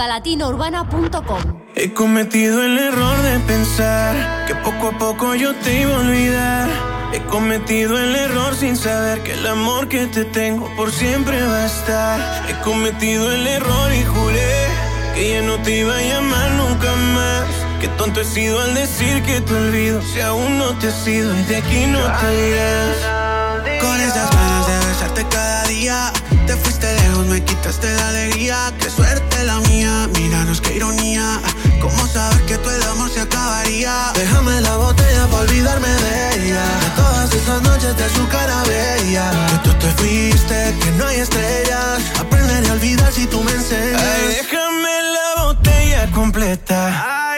musicalatinourbana.com.
He cometido el error de pensar que poco a poco yo te iba a olvidar. He cometido el error sin saber que el amor que te tengo por siempre va a estar. He cometido el error y juré que ya no te iba a llamar nunca más. Qué tonto he sido al decir que te olvido si aún no te has ido y de aquí no te irás.
Con esas ganas de besarte cada día Te fuiste lejos, me quitaste la alegría. Qué suerte la mía, míranos qué ironía. ¿Cómo saber que todo el amor se acabaría? Déjame la botella para olvidarme de ella. De todas esas noches de su cara bella. Que tú te fuiste, que no hay estrellas. Aprenderé a olvidar si tú me enseñas.
Ay, déjame la botella completa.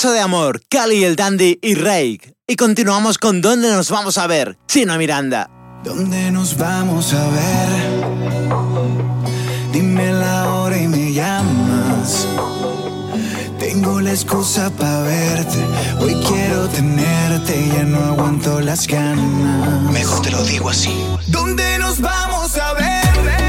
Borracho de amor,
Cali el Dandy
y Rake. Y continuamos con ¿Dónde nos vamos a ver? Chino Miranda.
¿Dónde nos vamos a ver? Dime la hora y me llamas. Tengo la excusa para verte. Hoy quiero tenerte, ya no aguanto las ganas.
Mejor te lo digo así
¿Dónde nos vamos a ver?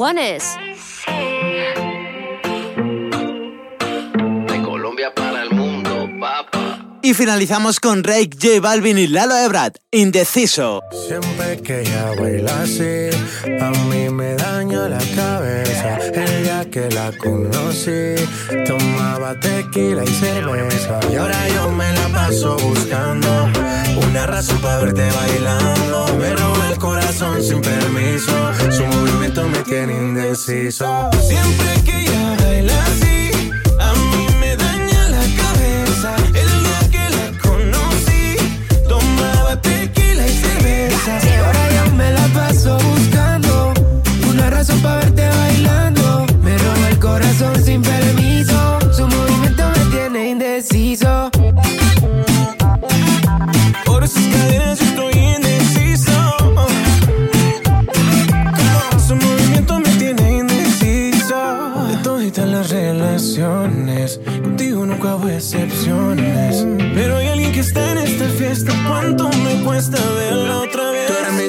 Juanes.
finalizamos con Rake, J Balvin y Lalo Ebrard, Indeciso.
Siempre que ella baila así, a mí me daña la cabeza. Ella que la conocí, tomaba tequila y cerveza. Y ahora yo me la paso buscando una razón para verte bailando. Me roba el corazón sin permiso, su movimiento me tiene indeciso. Siempre que ella baila así. corazón para verte bailando. Me roba el corazón sin permiso. Su movimiento me tiene indeciso. Por sus cadenas yo estoy indeciso. Su movimiento me tiene indeciso. De todas las relaciones, contigo nunca hubo excepciones. Pero hay alguien que está en esta fiesta. ¿Cuánto me cuesta verla otra vez? Tú eres mi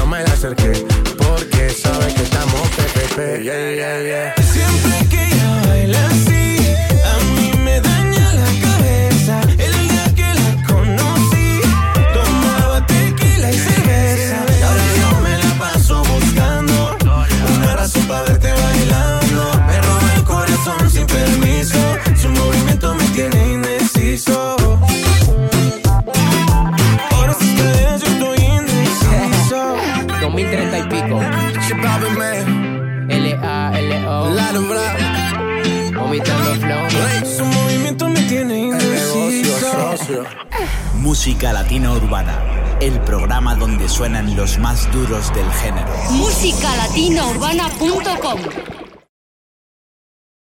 me la acerqué porque sabe que estamos pepepe. Pe, pe. yeah. Siempre que ella baila
Música Latina Urbana, el programa donde suenan los más duros del género.